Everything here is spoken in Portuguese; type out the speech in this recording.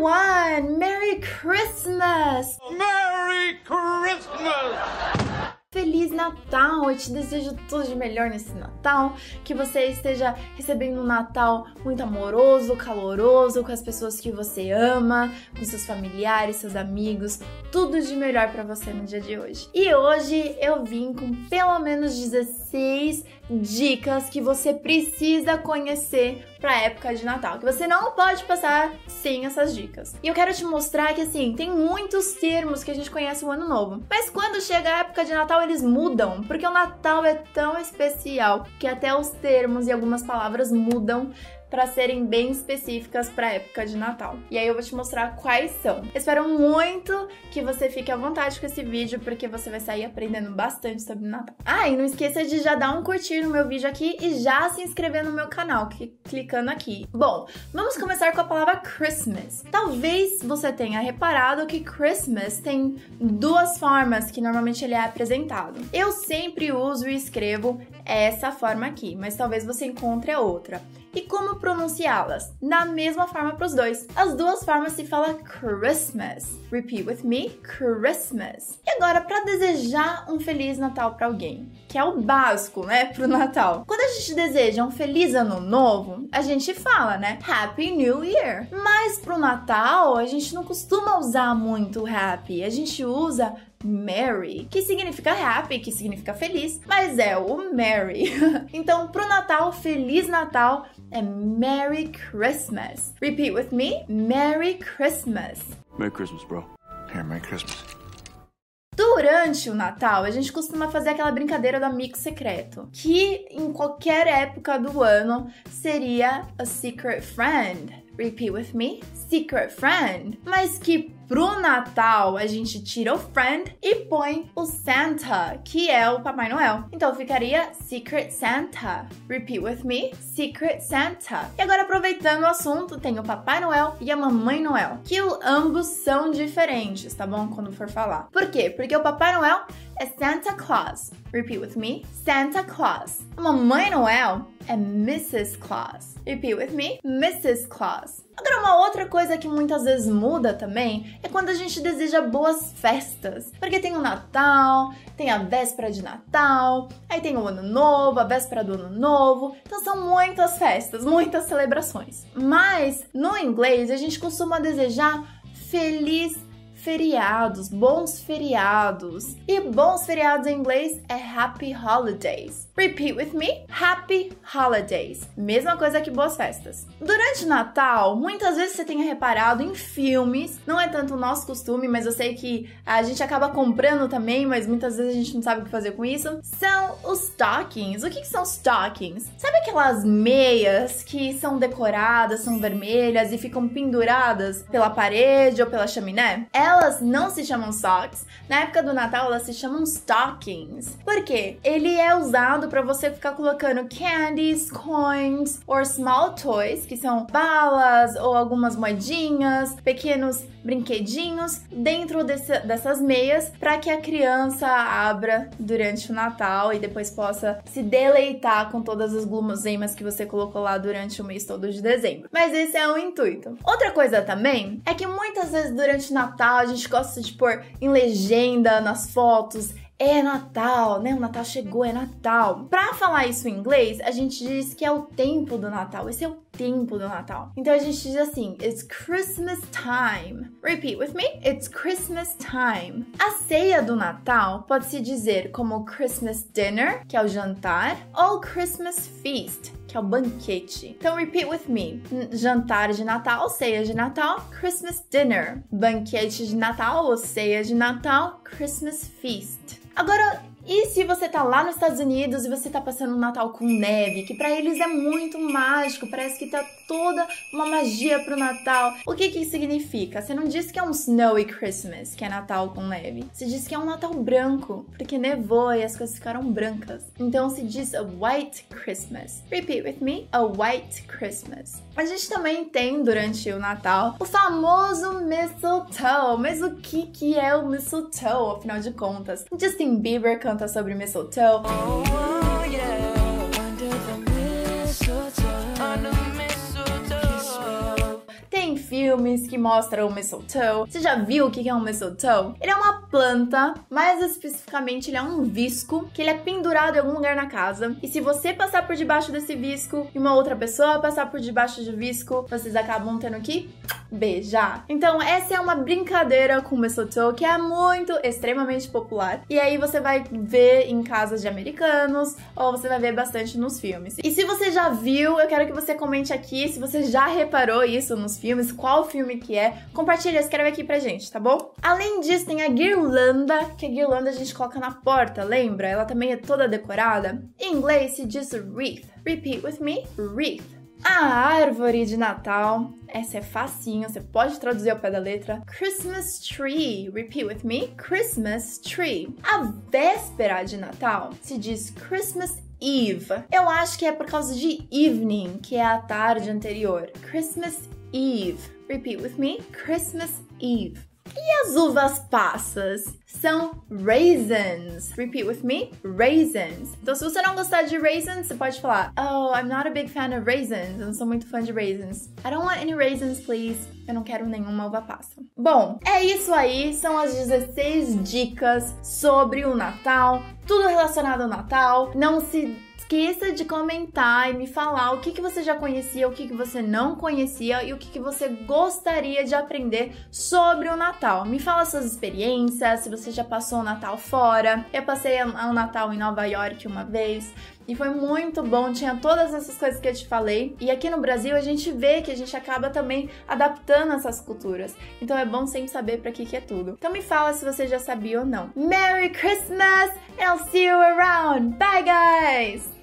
everyone! Merry Christmas! Merry Christmas! Feliz Natal! Eu te desejo tudo de melhor nesse Natal. Que você esteja recebendo um Natal muito amoroso, caloroso, com as pessoas que você ama, com seus familiares, seus amigos. Tudo de melhor para você no dia de hoje. E hoje eu vim com pelo menos 16 dicas que você precisa conhecer para época de Natal, que você não pode passar sem essas dicas. E eu quero te mostrar que assim, tem muitos termos que a gente conhece o ano novo, mas quando chega a época de Natal eles mudam, porque o Natal é tão especial que até os termos e algumas palavras mudam para serem bem específicas para a época de Natal. E aí eu vou te mostrar quais são. Espero muito que você fique à vontade com esse vídeo, porque você vai sair aprendendo bastante sobre Natal. Ah, e não esqueça de já dar um curtir no meu vídeo aqui e já se inscrever no meu canal, clicando aqui. Bom, vamos começar com a palavra Christmas. Talvez você tenha reparado que Christmas tem duas formas que normalmente ele é apresentado. Eu sempre uso e escrevo essa forma aqui, mas talvez você encontre a outra. E como pronunciá-las? Da mesma forma para os dois. As duas formas se fala Christmas. Repeat with me, Christmas. E agora, para desejar um Feliz Natal para alguém, que é o básico, né, pro Natal. Quando a gente deseja um Feliz Ano Novo, a gente fala, né, Happy New Year. Mas pro Natal, a gente não costuma usar muito Happy. A gente usa Merry, que significa happy, que significa feliz, mas é o Merry. então, pro Natal, Feliz Natal é Merry Christmas. Repeat with me: Merry Christmas. Merry Christmas, bro. Here, Merry Christmas. Durante o Natal, a gente costuma fazer aquela brincadeira do amigo secreto, que em qualquer época do ano seria a secret friend. Repeat with me: secret friend. Mas que Pro Natal, a gente tira o friend e põe o Santa, que é o Papai Noel. Então ficaria Secret Santa. Repeat with me: Secret Santa. E agora, aproveitando o assunto, tem o Papai Noel e a Mamãe Noel, que ambos são diferentes, tá bom? Quando for falar. Por quê? Porque o Papai Noel é Santa Claus. Repeat with me: Santa Claus. Mamãe Noel é Mrs. Claus. Repeat with me: Mrs. Claus. Agora, uma outra coisa que muitas vezes muda também é quando a gente deseja boas festas. Porque tem o Natal, tem a véspera de Natal, aí tem o Ano Novo, a véspera do Ano Novo. Então são muitas festas, muitas celebrações. Mas no inglês a gente costuma desejar feliz feriados, bons feriados. E bons feriados em inglês é happy holidays. Repeat with me: happy holidays. Mesma coisa que boas festas. Durante Natal, muitas vezes você tenha reparado em filmes, não é tanto o nosso costume, mas eu sei que a gente acaba comprando também, mas muitas vezes a gente não sabe o que fazer com isso. São os stockings. O que, que são stockings? Sabe aquelas meias que são decoradas, são vermelhas e ficam penduradas pela parede ou pela chaminé? Elas não se chamam socks. Na época do Natal, elas se chamam stockings. Por quê? Ele é usado para você ficar colocando candies, coins or small toys, que são balas ou algumas moedinhas, pequenos brinquedinhos dentro desse, dessas meias para que a criança abra durante o Natal e depois possa se deleitar com todas as guloseimas que você colocou lá durante o mês todo de dezembro. Mas esse é o intuito. Outra coisa também é que muitas vezes durante o Natal a gente gosta de pôr em legenda nas fotos é Natal, né? O Natal chegou, é Natal. Pra falar isso em inglês, a gente diz que é o tempo do Natal. Esse é o tempo do Natal. Então a gente diz assim: It's Christmas time. Repeat with me: It's Christmas time. A ceia do Natal pode se dizer como Christmas dinner, que é o jantar, ou Christmas feast, que é o banquete. Então, repeat with me: jantar de Natal, ceia de Natal, Christmas dinner. Banquete de Natal ou ceia de Natal, Christmas feast. Agora, e se você tá lá nos Estados Unidos e você tá passando um Natal com neve, que para eles é muito mágico, parece que tá toda uma magia pro Natal. O que que significa? Você não diz que é um snowy Christmas, que é Natal com neve. Você diz que é um Natal branco, porque nevou e as coisas ficaram brancas. Então se diz a white Christmas. Repeat with me: a white Christmas. A gente também tem durante o Natal o famoso mistletoe. Mas o que que é o mistletoe, afinal de contas? Justin Bieber canta sobre mistletoe. Oh, filmes que mostram o mistletoe. Você já viu o que é um mistletoe? Ele é uma planta, mais especificamente ele é um visco que ele é pendurado em algum lugar na casa. E se você passar por debaixo desse visco e uma outra pessoa passar por debaixo do visco, vocês acabam tendo que beijar. Então, essa é uma brincadeira com mistletoe que é muito, extremamente popular. E aí você vai ver em casas de americanos ou você vai ver bastante nos filmes. E se você já viu, eu quero que você comente aqui se você já reparou isso nos filmes, qual filme que é. Compartilha, escreve aqui pra gente, tá bom? Além disso, tem a guirlanda, que a guirlanda a gente coloca na porta, lembra? Ela também é toda decorada. Em inglês se diz wreath. Repeat with me, wreath. A árvore de Natal. Essa é facinho, você pode traduzir ao pé da letra. Christmas tree. Repeat with me. Christmas tree. A véspera de Natal se diz Christmas Eve. Eu acho que é por causa de evening, que é a tarde anterior. Christmas Eve. Repeat with me. Christmas Eve. E as uvas passas são raisins. Repeat with me, raisins. Então, se você não gostar de raisins, você pode falar: Oh, I'm not a big fan of raisins. Eu não sou muito fã de raisins. I don't want any raisins, please. Eu não quero nenhuma uva passa. Bom, é isso aí. São as 16 dicas sobre o Natal. Tudo relacionado ao Natal. Não se esqueça de comentar e me falar o que, que você já conhecia, o que, que você não conhecia e o que, que você gostaria de aprender sobre o Natal. Me fala suas experiências, se você já passou o Natal fora. Eu passei o Natal em Nova York uma vez. E foi muito bom, tinha todas essas coisas que eu te falei. E aqui no Brasil a gente vê que a gente acaba também adaptando essas culturas. Então é bom sempre saber para que que é tudo. Então me fala se você já sabia ou não. Merry Christmas I'll see you around. Bye guys.